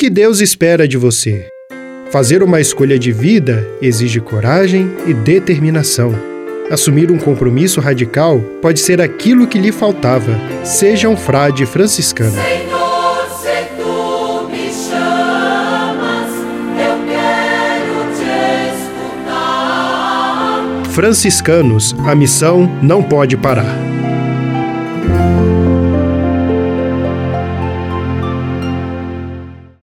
que Deus espera de você? Fazer uma escolha de vida exige coragem e determinação. Assumir um compromisso radical pode ser aquilo que lhe faltava. Seja um frade franciscano. Senhor, se tu me chamas, eu quero te escutar. Franciscanos, a missão não pode parar.